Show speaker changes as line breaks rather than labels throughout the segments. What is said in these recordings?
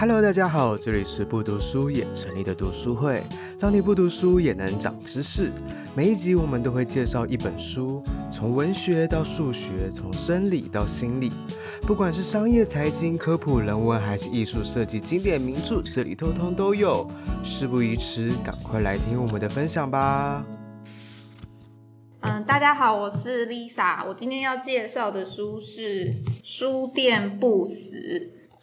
Hello，大家好，这里是不读书也成立的读书会，让你不读书也能长知识。每一集我们都会介绍一本书，从文学到数学，从生理到心理，不管是商业、财经、科普、人文，还是艺术设计、经典名著，这里通通都有。事不宜迟，赶快来听我们的分享吧。
嗯，大家好，我是 Lisa，我今天要介绍的书是《书店不死》。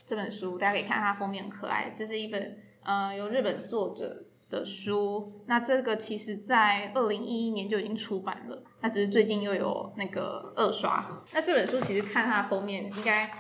这本书大家可以看它封面很可爱，这是一本呃由日本作者的书。那这个其实在二零一一年就已经出版了，那只是最近又有那个二刷。那这本书其实看它的封面，应该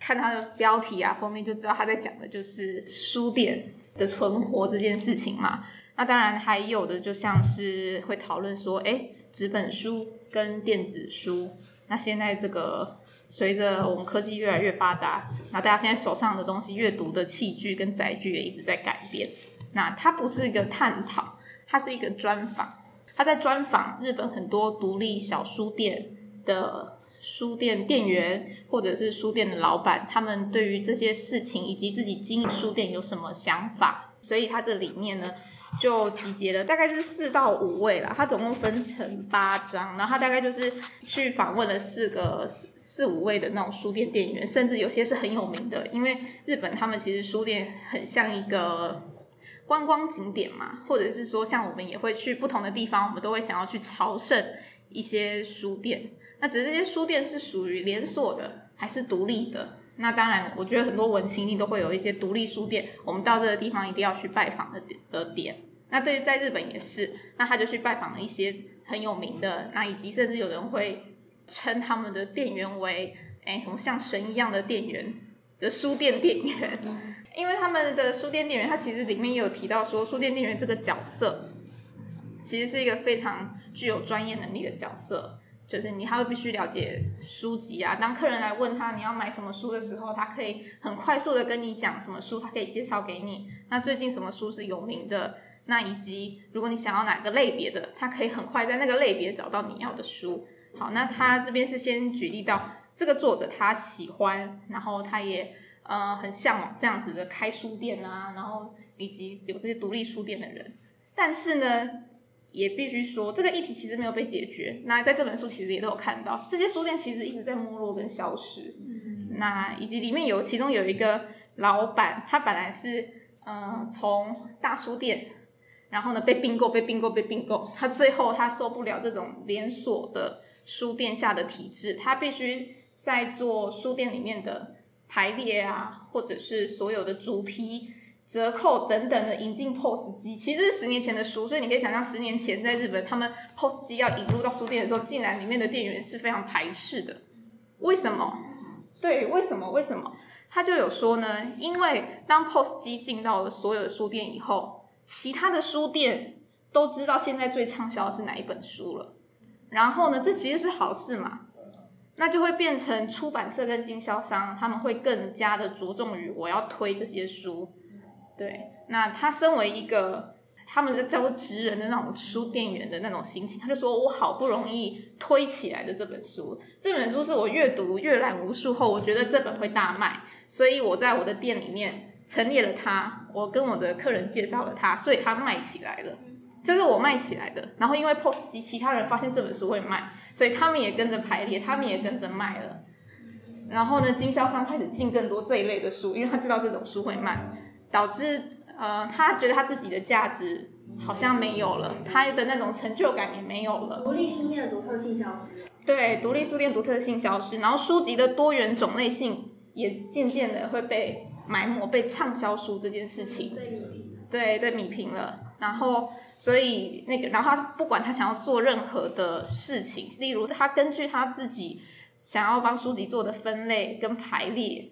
看它的标题啊，封面就知道它在讲的就是书店的存活这件事情嘛。那当然还有的就像是会讨论说，哎，纸本书跟电子书，那现在这个。随着我们科技越来越发达，那大家现在手上的东西、阅读的器具跟载具也一直在改变。那它不是一个探讨，它是一个专访。他在专访日本很多独立小书店的书店店员或者是书店的老板，他们对于这些事情以及自己经营书店有什么想法。所以它这里面呢。就集结了大概是四到五位啦，他总共分成八章，然后他大概就是去访问了四个四四五位的那种书店店员，甚至有些是很有名的，因为日本他们其实书店很像一个观光景点嘛，或者是说像我们也会去不同的地方，我们都会想要去朝圣一些书店，那只是这些书店是属于连锁的还是独立的？那当然，我觉得很多文青一定都会有一些独立书店，我们到这个地方一定要去拜访的点的点。那对于在日本也是，那他就去拜访了一些很有名的，那以及甚至有人会称他们的店员为，哎，什么像神一样的店员的书店店员，因为他们的书店店员，他其实里面也有提到说，书店店员这个角色，其实是一个非常具有专业能力的角色。就是你，他会必须了解书籍啊。当客人来问他你要买什么书的时候，他可以很快速的跟你讲什么书，他可以介绍给你。那最近什么书是有名的？那以及如果你想要哪个类别的，他可以很快在那个类别找到你要的书。好，那他这边是先举例到这个作者他喜欢，然后他也呃很向往这样子的开书店啊，然后以及有这些独立书店的人。但是呢，也必须说，这个议题其实没有被解决。那在这本书其实也都有看到，这些书店其实一直在没落跟消失。嗯、那以及里面有其中有一个老板，他本来是嗯、呃、从大书店，然后呢被并购、被并购、被并购，他最后他受不了这种连锁的书店下的体制，他必须在做书店里面的排列啊，或者是所有的主题。折扣等等的引进 POS 机，其实是十年前的书，所以你可以想象十年前在日本，他们 POS 机要引入到书店的时候，竟然里面的店员是非常排斥的。为什么？对，为什么？为什么？他就有说呢，因为当 POS 机进到了所有的书店以后，其他的书店都知道现在最畅销的是哪一本书了。然后呢，这其实是好事嘛，那就会变成出版社跟经销商他们会更加的着重于我要推这些书。对，那他身为一个，他们是叫做职人的那种书店员的那种心情，他就说：“我好不容易推起来的这本书，这本书是我阅读阅览无数后，我觉得这本会大卖，所以我在我的店里面陈列了它，我跟我的客人介绍了它，所以它卖起来了，这是我卖起来的。然后因为 POS 机其他人发现这本书会卖，所以他们也跟着排列，他们也跟着卖了。然后呢，经销商开始进更多这一类的书，因为他知道这种书会卖。”导致呃，他觉得他自己的价值好像没有了，他的那种成就感也没有了。
独立书店的独特性消失。
对，独立书店独特性消失，然后书籍的多元种类性也渐渐的会被埋没，被畅销书这件事情。
被弭平。
对，对，米平了。然后，所以那个，然后他不管他想要做任何的事情，例如他根据他自己想要帮书籍做的分类跟排列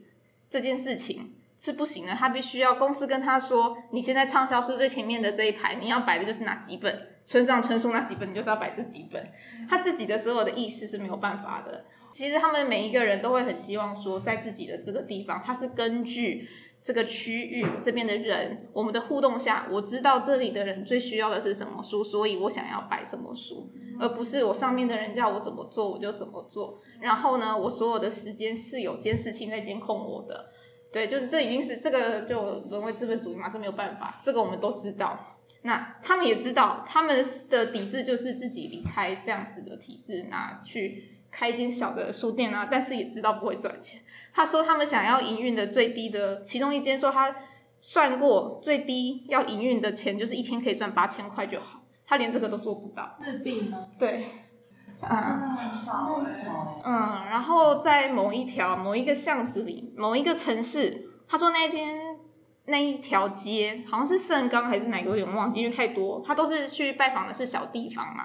这件事情。是不行的，他必须要公司跟他说，你现在畅销是最前面的这一排，你要摆的就是哪几本，村上春树那几本，你就是要摆这几本。他自己的所有的意识是没有办法的。其实他们每一个人都会很希望说，在自己的这个地方，他是根据这个区域这边的人，我们的互动下，我知道这里的人最需要的是什么书，所以我想要摆什么书，而不是我上面的人叫我怎么做我就怎么做。然后呢，我所有的时间是有监视器在监控我的。对，就是这已经是这个就沦为资本主义嘛，这没有办法，这个我们都知道。那他们也知道，他们的抵制就是自己离开这样子的体制，那去开一间小的书店啊，但是也知道不会赚钱。他说他们想要营运的最低的，其中一间说他算过最低要营运的钱就是一天可以赚八千块就好，他连这个都做不到。
日
币
吗？对，很。
嗯，然后在某一条某一个巷子里，某一个城市，他说那一天。那一条街好像是盛冈还是哪个，我有点忘记，因为太多，他都是去拜访的是小地方嘛。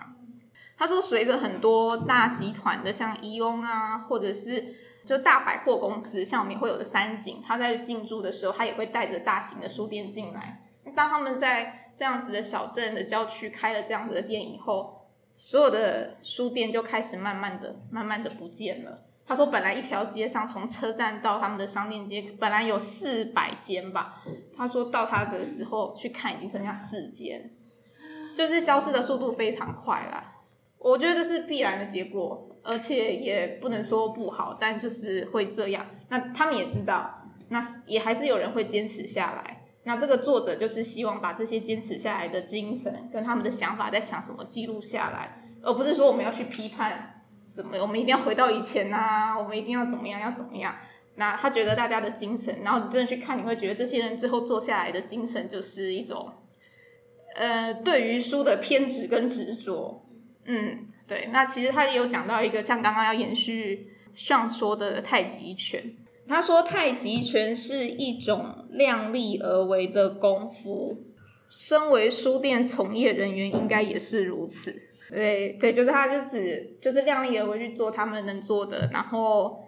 他说，随着很多大集团的，像伊翁啊，或者是就大百货公司，像我们也会有的三井，他在进驻的时候，他也会带着大型的书店进来。当他们在这样子的小镇的郊区开了这样子的店以后，所有的书店就开始慢慢的、慢慢的不见了。他说：“本来一条街上，从车站到他们的商店街，本来有四百间吧。他说到他的时候去看，已经剩下四间，就是消失的速度非常快啦。我觉得这是必然的结果，而且也不能说不好，但就是会这样。那他们也知道，那也还是有人会坚持下来。那这个作者就是希望把这些坚持下来的精神跟他们的想法在想什么记录下来，而不是说我们要去批判。”怎么？我们一定要回到以前啊！我们一定要怎么样？要怎么样？那他觉得大家的精神，然后你真的去看，你会觉得这些人最后做下来的精神，就是一种，呃，对于书的偏执跟执着。嗯，对。那其实他也有讲到一个，像刚刚要延续上说的太极拳。他说太极拳是一种量力而为的功夫，身为书店从业人员，应该也是如此。对对，就是他，就只就是量力而为去做他们能做的，然后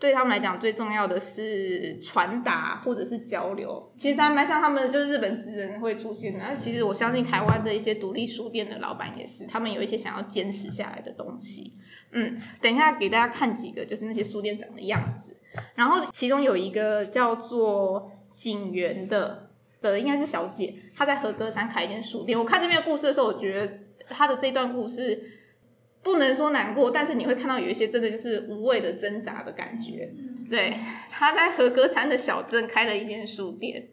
对他们来讲最重要的是传达或者是交流。其实还蛮像他们，就是日本职人会出现的。那其实我相信台湾的一些独立书店的老板也是，他们有一些想要坚持下来的东西。嗯，等一下给大家看几个，就是那些书店长的样子。然后其中有一个叫做景园的的，应该是小姐，她在和歌山开一间书店。我看这边的故事的时候，我觉得。她的这段故事不能说难过，但是你会看到有一些真的就是无谓的挣扎的感觉。对，她在和歌山的小镇开了一间书店，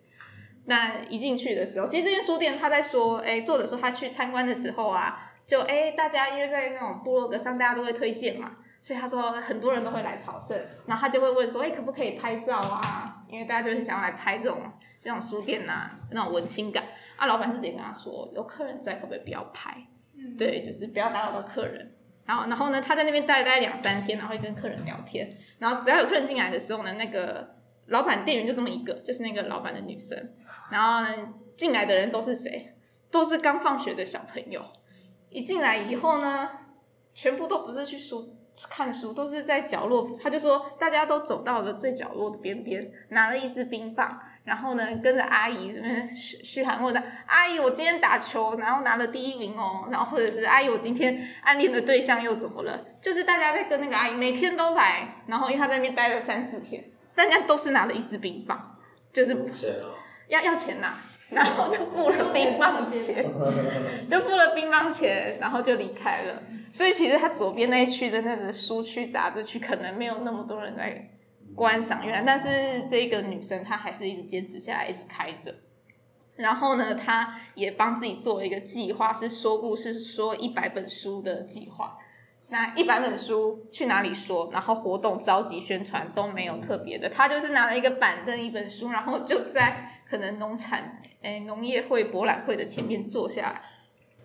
那一进去的时候，其实这间书店他在说，哎，作者说他去参观的时候啊，就哎大家因为在那种部落格上大家都会推荐嘛，所以他说很多人都会来朝圣，然后他就会问说，哎，可不可以拍照啊？因为大家就很想要来拍这种这种书店呐，那种文青感。啊，老板自己跟他说，有客人在，可不可以不要拍？对，就是不要打扰到客人。然后，然后呢，他在那边待待两三天，然后会跟客人聊天。然后，只要有客人进来的时候呢，那个老板店员就这么一个，就是那个老板的女生。然后呢，进来的人都是谁？都是刚放学的小朋友。一进来以后呢，全部都不是去书看书，都是在角落。他就说，大家都走到了最角落的边边，拿了一支冰棒。然后呢，跟着阿姨这边嘘嘘喊或者阿姨，我今天打球，然后拿了第一名哦。然后或者是阿姨，我今天暗恋的对象又怎么了？就是大家在跟那个阿姨每天都来，然后因为她在那边待了三四天，大家都是拿了一支冰棒，就是要要钱呐、啊，然后就付了冰棒钱，就付了冰棒钱，然后就离开了。所以其实他左边那一区的那个书区、杂志区，可能没有那么多人在。观赏原来，但是这个女生她还是一直坚持下来，一直开着。然后呢，她也帮自己做了一个计划，是说故事说一百本书的计划。那一百本书去哪里说？然后活动召集宣传都没有特别的，她就是拿了一个板凳，一本书，然后就在可能农产诶农业会博览会的前面坐下来，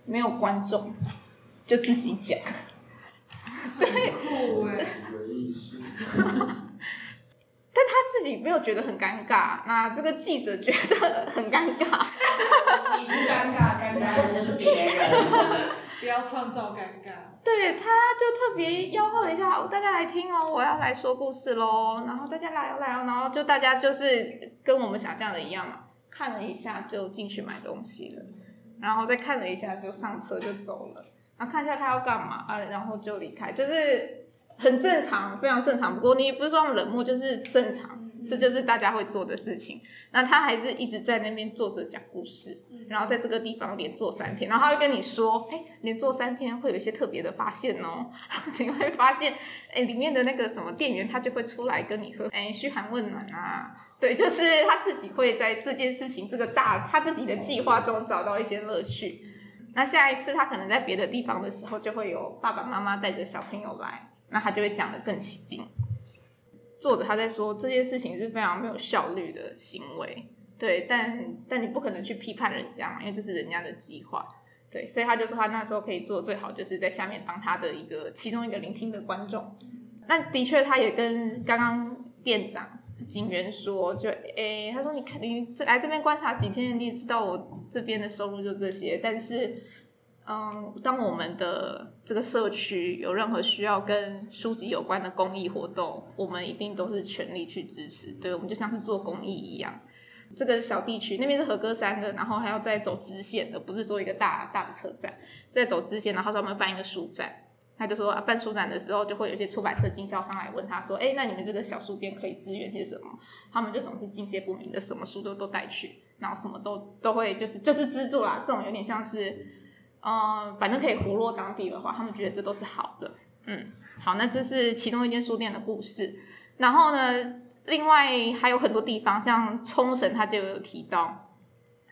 没有观众，就自己讲。对。但他自己没有觉得很尴尬，那这个记者觉得很尴尬。
你不尴尬，尴尬的是别人。不要创造尴尬。
对，他就特别吆喝一下，大家来听哦，我要来说故事喽。然后大家来哦，来哦，然后就大家就是跟我们想象的一样嘛，看了一下就进去买东西了，然后再看了一下就上车就走了，然后看一下他要干嘛啊，然后就离开，就是。很正常，非常正常。不过你不是说冷漠，就是正常。这就是大家会做的事情。那他还是一直在那边坐着讲故事，然后在这个地方连坐三天，然后他会跟你说，哎，连坐三天会有一些特别的发现哦，你会发现，哎，里面的那个什么店员他就会出来跟你喝，哎，嘘寒问暖啊，对，就是他自己会在这件事情这个大他自己的计划中找到一些乐趣。那下一次他可能在别的地方的时候，就会有爸爸妈妈带着小朋友来，那他就会讲得更起劲。作者他在说这件事情是非常没有效率的行为，对，但但你不可能去批判人家嘛，因为这是人家的计划，对，所以他就说他那时候可以做最好，就是在下面当他的一个其中一个聆听的观众。那的确，他也跟刚刚店长。警员说：“就诶、他说你肯定来这边观察几天，你也知道我这边的收入就这些。但是，嗯，当我们的这个社区有任何需要跟书籍有关的公益活动，我们一定都是全力去支持。对，我们就像是做公益一样。这个小地区那边是和歌山的，然后还要再走支线的，不是说一个大大的车站，再走支线，然后专门办一个书展。”他就说啊，办书展的时候，就会有一些出版社经销商来问他说：“哎，那你们这个小书店可以支援些什么？”他们就总是敬谢不明的，什么书都都带去，然后什么都都会就是就是资助啦。这种有点像是，嗯、反正可以活络当地的话，他们觉得这都是好的。嗯，好，那这是其中一间书店的故事。然后呢，另外还有很多地方，像冲绳，他就有提到，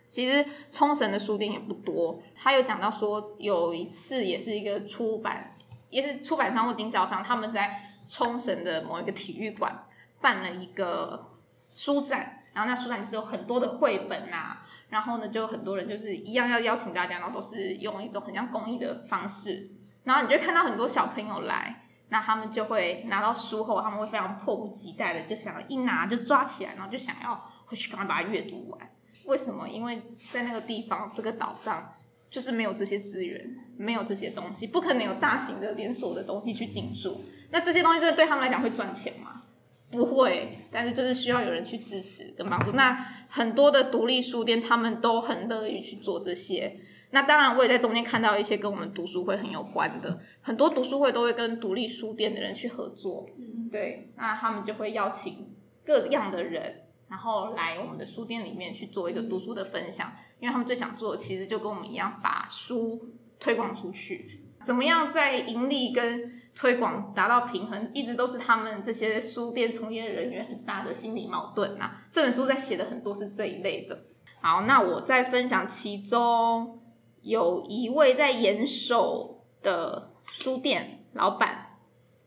其实冲绳的书店也不多。他有讲到说，有一次也是一个出版。也是出版商或经销商，他们在冲绳的某一个体育馆办了一个书展，然后那书展就是有很多的绘本啊，然后呢，就很多人就是一样要邀请大家，然后都是用一种很像公益的方式，然后你就看到很多小朋友来，那他们就会拿到书后，他们会非常迫不及待的就想一拿就抓起来，然后就想要回去赶快把它阅读完。为什么？因为在那个地方，这个岛上。就是没有这些资源，没有这些东西，不可能有大型的连锁的东西去进驻。那这些东西真的对他们来讲会赚钱吗？不会，但是就是需要有人去支持跟帮助。那很多的独立书店，他们都很乐意去做这些。那当然，我也在中间看到一些跟我们读书会很有关的，很多读书会都会跟独立书店的人去合作。对，那他们就会邀请各样的人。然后来我们的书店里面去做一个读书的分享，因为他们最想做的其实就跟我们一样，把书推广出去。怎么样在盈利跟推广达到平衡，一直都是他们这些书店从业人员很大的心理矛盾呐。这本书在写的很多是这一类的。好，那我再分享其中有一位在岩手的书店老板，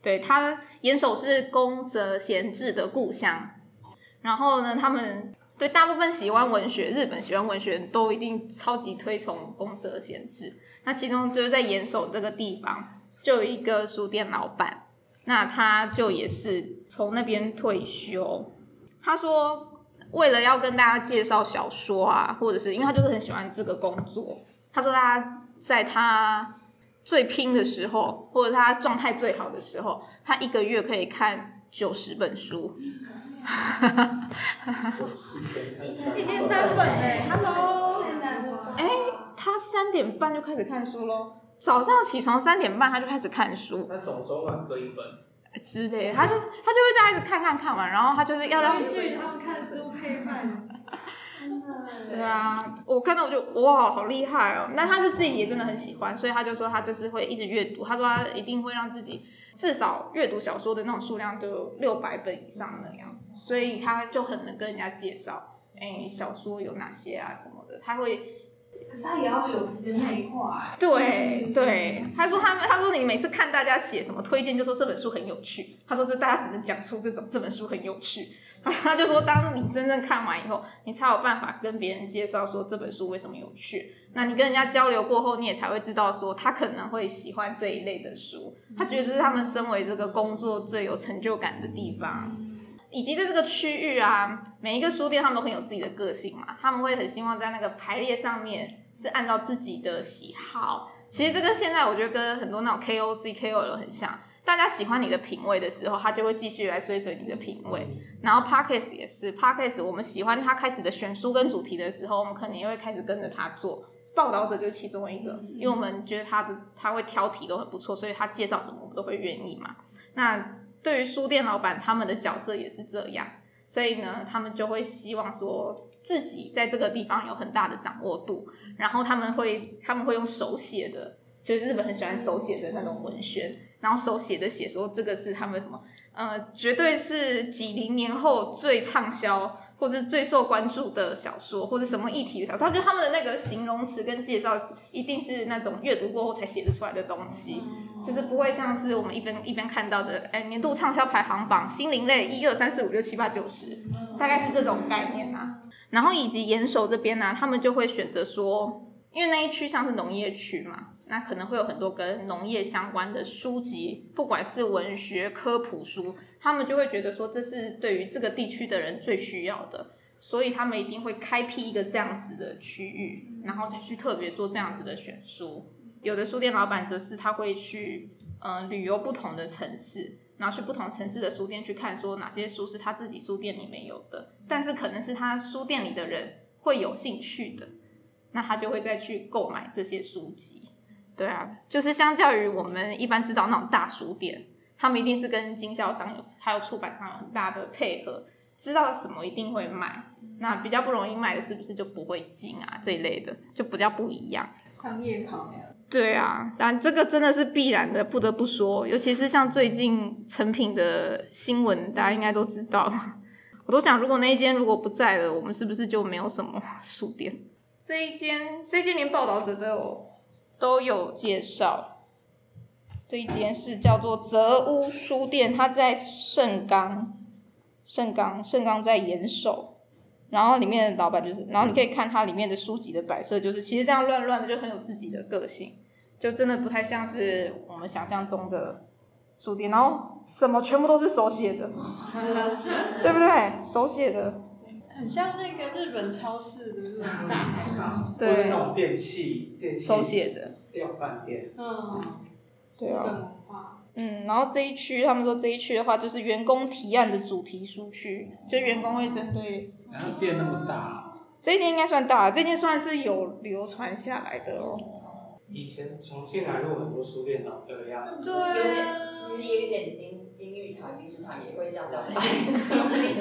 对，他岩手是宫泽贤治的故乡。然后呢，他们对大部分喜欢文学、日本喜欢文学都一定超级推崇宫泽贤治。那其中就是在岩手这个地方，就有一个书店老板，那他就也是从那边退休。他说，为了要跟大家介绍小说啊，或者是因为他就是很喜欢这个工作。他说他在他最拼的时候，或者他状态最好的时候，他一个月可以看九十本书。哈哈哈哈哈！
一天三本哎，Hello，
哎，他三点半就开始看书喽。早上起床三点半他就开始看书。
那总收完各一本
之类，他就他就会这样一直看看看完，然后他就是要让。
他是看书配饭。真的。
对啊，我看到我就哇，好厉害哦！那他是自己也真的很喜欢，所以他就说他就是会一直阅读。他说他一定会让自己。至少阅读小说的那种数量就有六百本以上那样，所以他就很能跟人家介绍，哎、欸，小说有哪些啊什么的，他会，
可是他也要有时间内化。
对对，他说他他说你每次看大家写什么推荐，就说这本书很有趣，他说这大家只能讲出这种这本书很有趣，他就说当你真正看完以后，你才有办法跟别人介绍说这本书为什么有趣。那你跟人家交流过后，你也才会知道说他可能会喜欢这一类的书，他觉得这是他们身为这个工作最有成就感的地方，以及在这个区域啊，每一个书店他们都很有自己的个性嘛，他们会很希望在那个排列上面是按照自己的喜好。其实这个现在我觉得跟很多那种 KOC、KOL 很像，大家喜欢你的品味的时候，他就会继续来追随你的品味。然后 Podcast 也是 Podcast，我们喜欢他开始的选书跟主题的时候，我们可能也会开始跟着他做。报道者就是其中一个，因为我们觉得他的他会挑题都很不错，所以他介绍什么我们都会愿意嘛。那对于书店老板，他们的角色也是这样，所以呢，他们就会希望说自己在这个地方有很大的掌握度，然后他们会他们会用手写的，就是日本很喜欢手写的那种文宣，然后手写的写说这个是他们什么，呃，绝对是几零年后最畅销。或者是最受关注的小说，或者什么议题的小说，他觉得他们的那个形容词跟介绍一定是那种阅读过后才写得出来的东西，就是不会像是我们一边一边看到的，哎，年度畅销排行榜，心灵类一二三四五六七八九十，大概是这种概念啊。然后以及岩手这边呢、啊，他们就会选择说，因为那一区像是农业区嘛。那可能会有很多跟农业相关的书籍，不管是文学科普书，他们就会觉得说这是对于这个地区的人最需要的，所以他们一定会开辟一个这样子的区域，然后再去特别做这样子的选书。有的书店老板则是他会去呃旅游不同的城市，然后去不同城市的书店去看，说哪些书是他自己书店里面有的，但是可能是他书店里的人会有兴趣的，那他就会再去购买这些书籍。对啊，就是相较于我们一般知道那种大书店，他们一定是跟经销商有还有出版商有很大的配合，知道什么一定会卖。那比较不容易卖的，是不是就不会进啊？这一类的就比较不一样。
商业考量。
对啊，但这个真的是必然的，不得不说。尤其是像最近成品的新闻，大家应该都知道。我都想，如果那一间如果不在了，我们是不是就没有什么书店？这一间，这一间连报道者都有。都有介绍，这一间是叫做泽屋书店，它在盛冈，盛冈，盛冈在岩手，然后里面的老板就是，然后你可以看它里面的书籍的摆设，就是其实这样乱乱的就很有自己的个性，就真的不太像是我们想象中的书店，然后什么全部都是手写的，对不对？手写的。
很像那个日本超市的那种大菜包，
对，或者那种电器、电器
手写的
量贩店。
嗯，
对啊。嗯，然后这一区，他们说这一区的话，就是员工提案的主题书区，就员工会针对。
然后店那么大。
这一间应该算大，这间算是有流传下来的哦。
以前重庆南路很多书店长这个样子，
对啊，有点其实也有点金金玉堂、金石堂也会这样摆书店，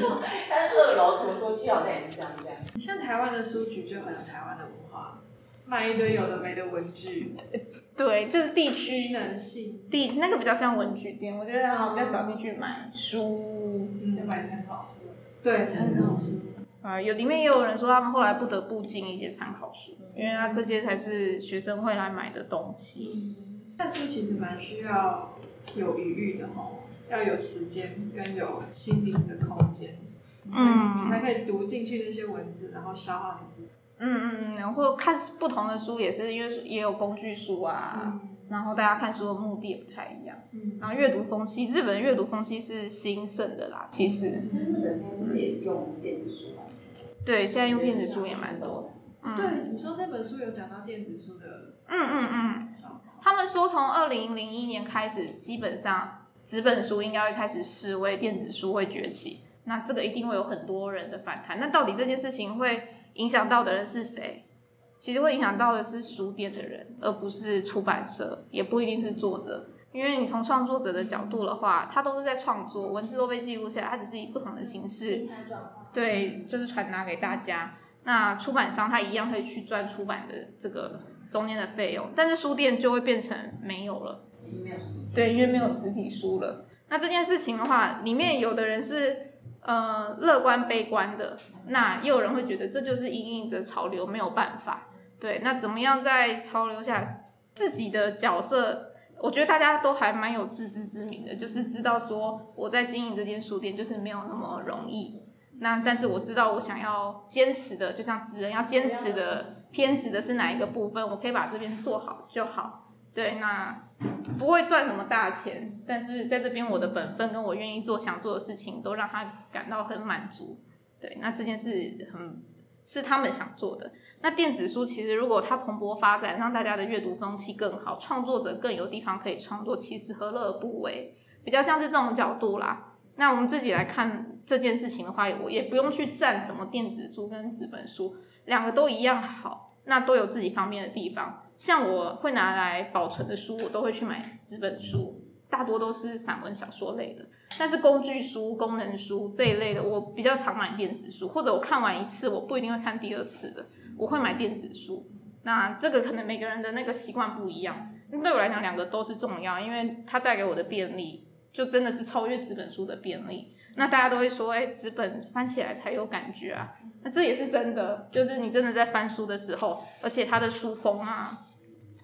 但是二楼图书区好像也是这样这样。
像台湾的书局就很有台湾的文化，卖一堆有的没的文具。
对，就是地区
能性，
地那个比较像文具店，我觉得好像比较少进去买书，
嗯，就买参考书。对，参考书。
啊，有里面也有人说，他们后来不得不进一些参考书，因为他这些才是学生会来买的东西。
看书其实蛮需要有余裕的吼，要有时间跟有心灵的空间，嗯，你才可以读进去那些文字，然后消化你自己。
嗯嗯嗯，然后看不同的书也是，因为也有工具书啊。嗯然后大家看书的目的也不太一样，嗯，然后阅读风气，日本的阅读风气是兴盛的啦，其实。
日本现在也用电子书吗？
对，现在用电子书也蛮多。
嗯，对，你说这本书有讲到电子书的，
嗯嗯嗯，他们说从二零零一年开始，基本上纸本书应该会开始示威，电子书会崛起，那这个一定会有很多人的反弹。那到底这件事情会影响到的人是谁？其实会影响到的是书店的人，而不是出版社，也不一定是作者。因为你从创作者的角度的话，他都是在创作，文字都被记录下来，他只是以不同的形式，对，就是传达给大家。那出版商他一样会去赚出版的这个中间的费用，但是书店就会变成没有了，对，因为没有实体书了。那这件事情的话，里面有的人是。呃，乐观悲观的，那也有人会觉得这就是因应着潮流，没有办法。对，那怎么样在潮流下自己的角色？我觉得大家都还蛮有自知之明的，就是知道说我在经营这间书店就是没有那么容易。那但是我知道我想要坚持的，就像职人要坚持的偏执的是哪一个部分，我可以把这边做好就好。对，那不会赚什么大钱，但是在这边我的本分跟我愿意做想做的事情，都让他感到很满足。对，那这件事很是他们想做的。那电子书其实如果它蓬勃发展，让大家的阅读风气更好，创作者更有地方可以创作，其实何乐而不为？比较像是这种角度啦。那我们自己来看这件事情的话，我也不用去赞什么电子书跟纸本书，两个都一样好，那都有自己方便的地方。像我会拿来保存的书，我都会去买纸本书，大多都是散文小说类的。但是工具书、功能书这一类的，我比较常买电子书，或者我看完一次，我不一定会看第二次的，我会买电子书。那这个可能每个人的那个习惯不一样。对我来讲，两个都是重要，因为它带给我的便利，就真的是超越纸本书的便利。那大家都会说，哎，纸本翻起来才有感觉啊。那这也是真的，就是你真的在翻书的时候，而且它的书封啊，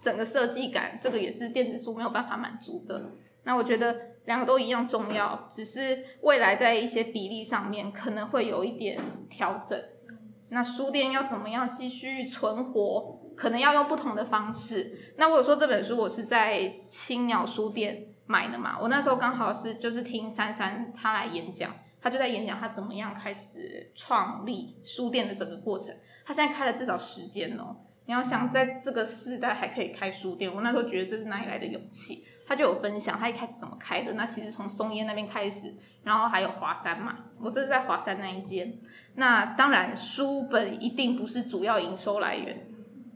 整个设计感，这个也是电子书没有办法满足的。那我觉得两个都一样重要，只是未来在一些比例上面可能会有一点调整。那书店要怎么样继续存活？可能要用不同的方式。那我有说这本书我是在青鸟书店买的嘛，我那时候刚好是就是听珊珊他来演讲，他就在演讲他怎么样开始创立书店的整个过程。他现在开了至少十间哦，你要想在这个时代还可以开书店，我那时候觉得这是哪里来的勇气？他就有分享他一开始怎么开的。那其实从松烟那边开始，然后还有华山嘛，我这是在华山那一间。那当然书本一定不是主要营收来源。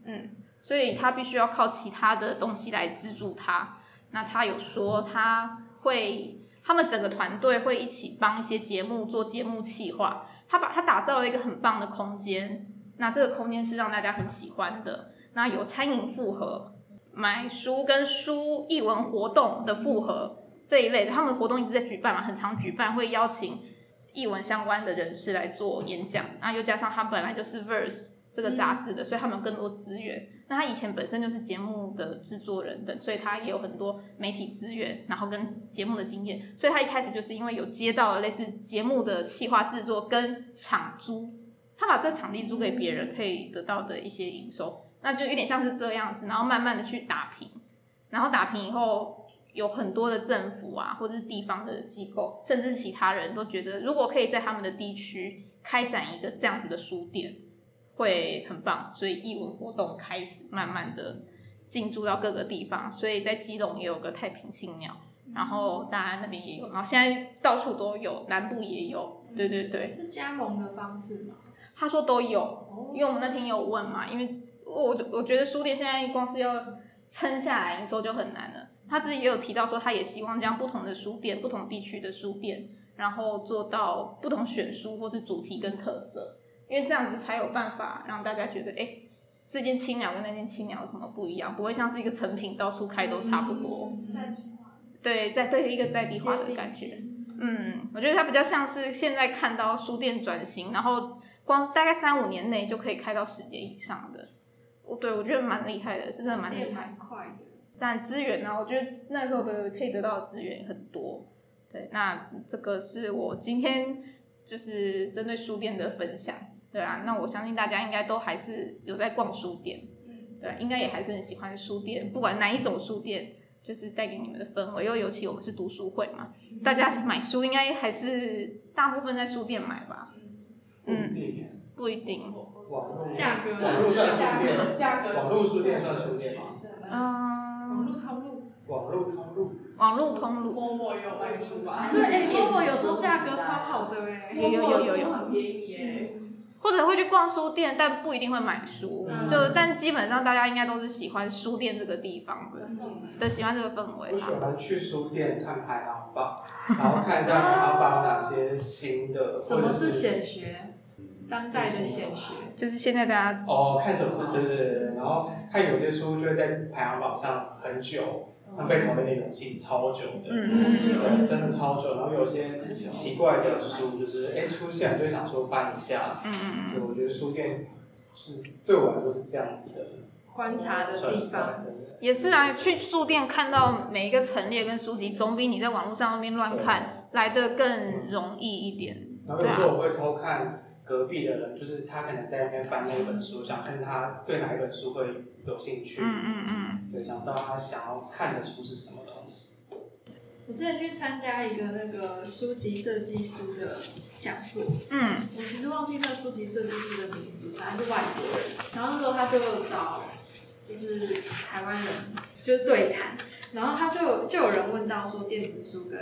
嗯，所以他必须要靠其他的东西来资助他。那他有说他会，他们整个团队会一起帮一些节目做节目企划。他把他打造了一个很棒的空间。那这个空间是让大家很喜欢的。那有餐饮复合、买书跟书译文活动的复合这一类的，他们活动一直在举办嘛，很常举办，会邀请译文相关的人士来做演讲。那又加上他本来就是 Verse。这个杂志的，所以他们有更多资源。那他以前本身就是节目的制作人等，所以他也有很多媒体资源，然后跟节目的经验。所以他一开始就是因为有接到了类似节目的企划制作跟场租，他把这场地租给别人，可以得到的一些营收，那就有点像是这样子。然后慢慢的去打平，然后打平以后，有很多的政府啊，或者是地方的机构，甚至其他人都觉得，如果可以在他们的地区开展一个这样子的书店。会很棒，所以译文活动开始慢慢的进驻到各个地方，所以在基隆也有个太平青鸟，然后大安那边也有，然后现在到处都有，南部也有，对对对。
是加盟的方式吗？
他说都有，因为我们那天有问嘛，因为我我觉得书店现在光是要撑下来营收就很难了。他自己也有提到说，他也希望将不同的书店、不同地区的书店，然后做到不同选书或是主题跟特色。因为这样子才有办法让大家觉得，哎，这件青鸟跟那件青鸟有什么不一样？不会像是一个成品到处开都差不多。嗯、对，在对一个在地化的感觉。嗯，我觉得它比较像是现在看到书店转型，然后光大概三五年内就可以开到十间以上的。我对我觉得蛮厉害的，是真的蛮厉害。
蛮快的。
但资源呢？我觉得那时候的可以得到的资源很多。对，那这个是我今天就是针对书店的分享。对啊，那我相信大家应该都还是有在逛书店，对，应该也还是很喜欢书店，不管哪一种书店，就是带给你们的氛围。又尤其我们是读书会嘛，大家买书应该还是大部分在书店买吧？嗯，不一定。
价格，
网络算书店，价格，网络书店算书店吗？
嗯，
网络通路，
网络通路，
网络通路。
陌陌有卖书吧？对，哎，陌陌有时候价格超好的哎，
有有有有有，
很便宜哎。
或者会去逛书店，但不一定会买书。嗯、就但基本上大家应该都是喜欢书店这个地方的，的、嗯、喜欢这个氛围。
我喜欢去书店看排行榜，然后看一下排行榜有哪些新的。
什么是显学？当代的显学，
就是现在大家
哦，看什么？对对对，然后看有些书就会在排行榜上很久。那被讨论的勇气超久的，嗯、对，真的超久。然后有些奇怪的书，就是哎出现就想说翻一下。嗯嗯对，我觉得书店是对我来说是这样子的
观察的地方。
也是啊，去书店看到每一个陈列跟书籍，总比你在网络上那边乱看来的更容易一点。
然后有时候我会偷看。隔壁的人就是他，可能在那边翻那本书，想看他对哪一本书会有兴趣。嗯嗯嗯。对，想知道他想要看的书是什么东西。
我之前去参加一个那个书籍设计师的讲座。嗯。我其实忘记那书籍设计师的名字，反正是外国人。然后那时候他就找，就是台湾人，就是对谈。然后他就就有人问到说，电子书跟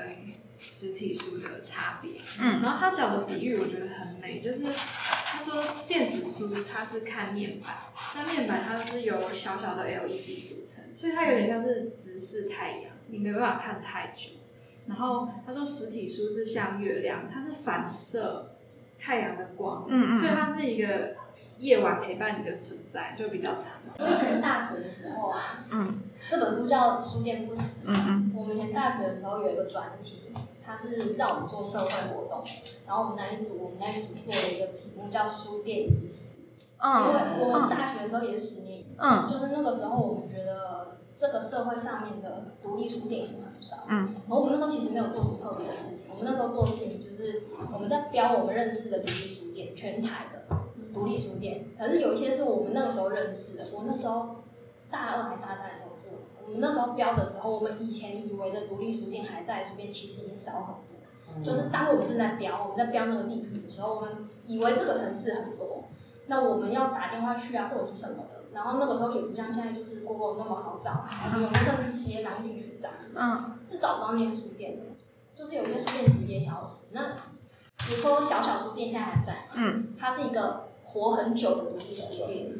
实体书的差别，嗯，然后他讲的比喻我觉得很美，就是他说电子书它是看面板，那面板它是由小小的 LED 组成，所以它有点像是直视太阳，你没办法看太久。然后他说实体书是像月亮，它是反射太阳的光，嗯嗯，所以它是一个夜晚陪伴你的存在，就比较长。
我以前大学的时候啊，嗯，这本书叫《书店不死》，嗯嗯，我们以前大学的时候有一个专题，它是让我们做社会活动，然后我们那一组，我们那一组做了一个题目叫《书店已死》，嗯，因为我们大学的时候也是十年，嗯，就是那个时候我们觉得这个社会上面的独立书店已经很少，嗯，然后我们那时候其实没有做什么特别的事情，我们那时候做的事情就是我们在标我们认识的独立书店，全台的独立书店，可是有一些是我们那个时候认识的，我那时候大二还大三的时候做的，我们那时候标的时候，我们以前以为的独立书店还在书店，其实已经少很多，就是当我们正在标，我们在标那个地图的时候，我们以为这个城市很多，那我们要打电话去啊，或者是什么的。然后那个时候也不像现在，就是 Google 那么好找，我们甚至直接拿进去找，嗯，是找不到那些书店的，就是有些书店直接消失。那比如说小小书店现在还在，嗯，它是一个活很久的独立书店。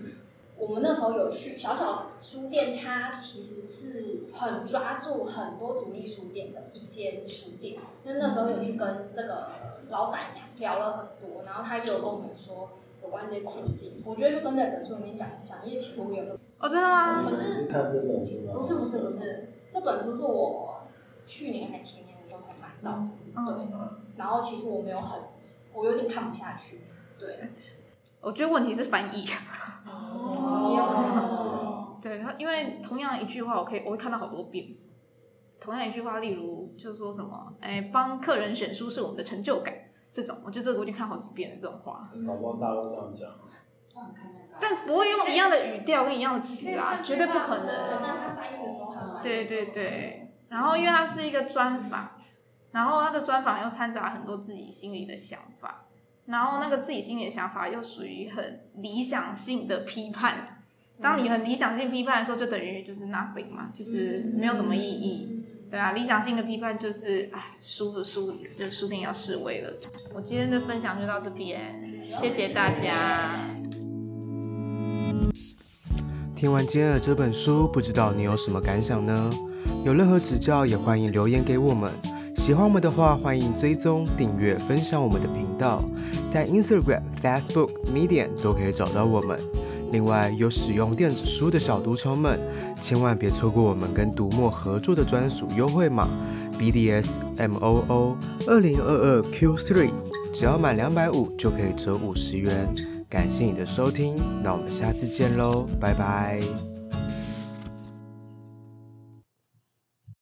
我们那时候有去小小书店，它其实是很抓住很多独立书店的一间书店。那那时候有去跟这个老板娘聊了很多，然后他也有跟我们说。有关这些困境，我觉得就跟在本书里面讲一讲，因为其实我有个
哦，真的吗？
可是
看这本书吗？
不是不是不是，这本书是我去年还前年的时候才买到的，嗯、对。然后其实我没有很，我有点看不下去，对。
我觉得问题是翻译。哦。对，因为同样一句话，我可以我会看到好多遍。同样一句话，例如就是说什么，哎，帮客人选书是我们的成就感。这种，我觉得这个我已经看好几遍了。这种话，
搞不好大陆这样讲，
但不会用一样的语调跟一样的词啊，绝对不可能。对对对，然后因为它是一个专访，然后他的专访又掺杂很多自己心里的想法，然后那个自己心里的想法又属于很理想性的批判。当你很理想性批判的时候，就等于就是 nothing 嘛，就是没有什么意义。对啊，理想性的批判就是，哎，书的书就书店要示威了。我今天的分享就到这边，谢谢大家。
听完今天的这本书，不知道你有什么感想呢？有任何指教也欢迎留言给我们。喜欢我们的话，欢迎追踪、订阅、分享我们的频道，在 Instagram、Facebook、Medium 都可以找到我们。另外，有使用电子书的小读者们，千万别错过我们跟读墨合作的专属优惠码 BDSMOO 二零二二 Q3，只要满两百五就可以折五十元。感谢你的收听，那我们下次见喽，拜拜。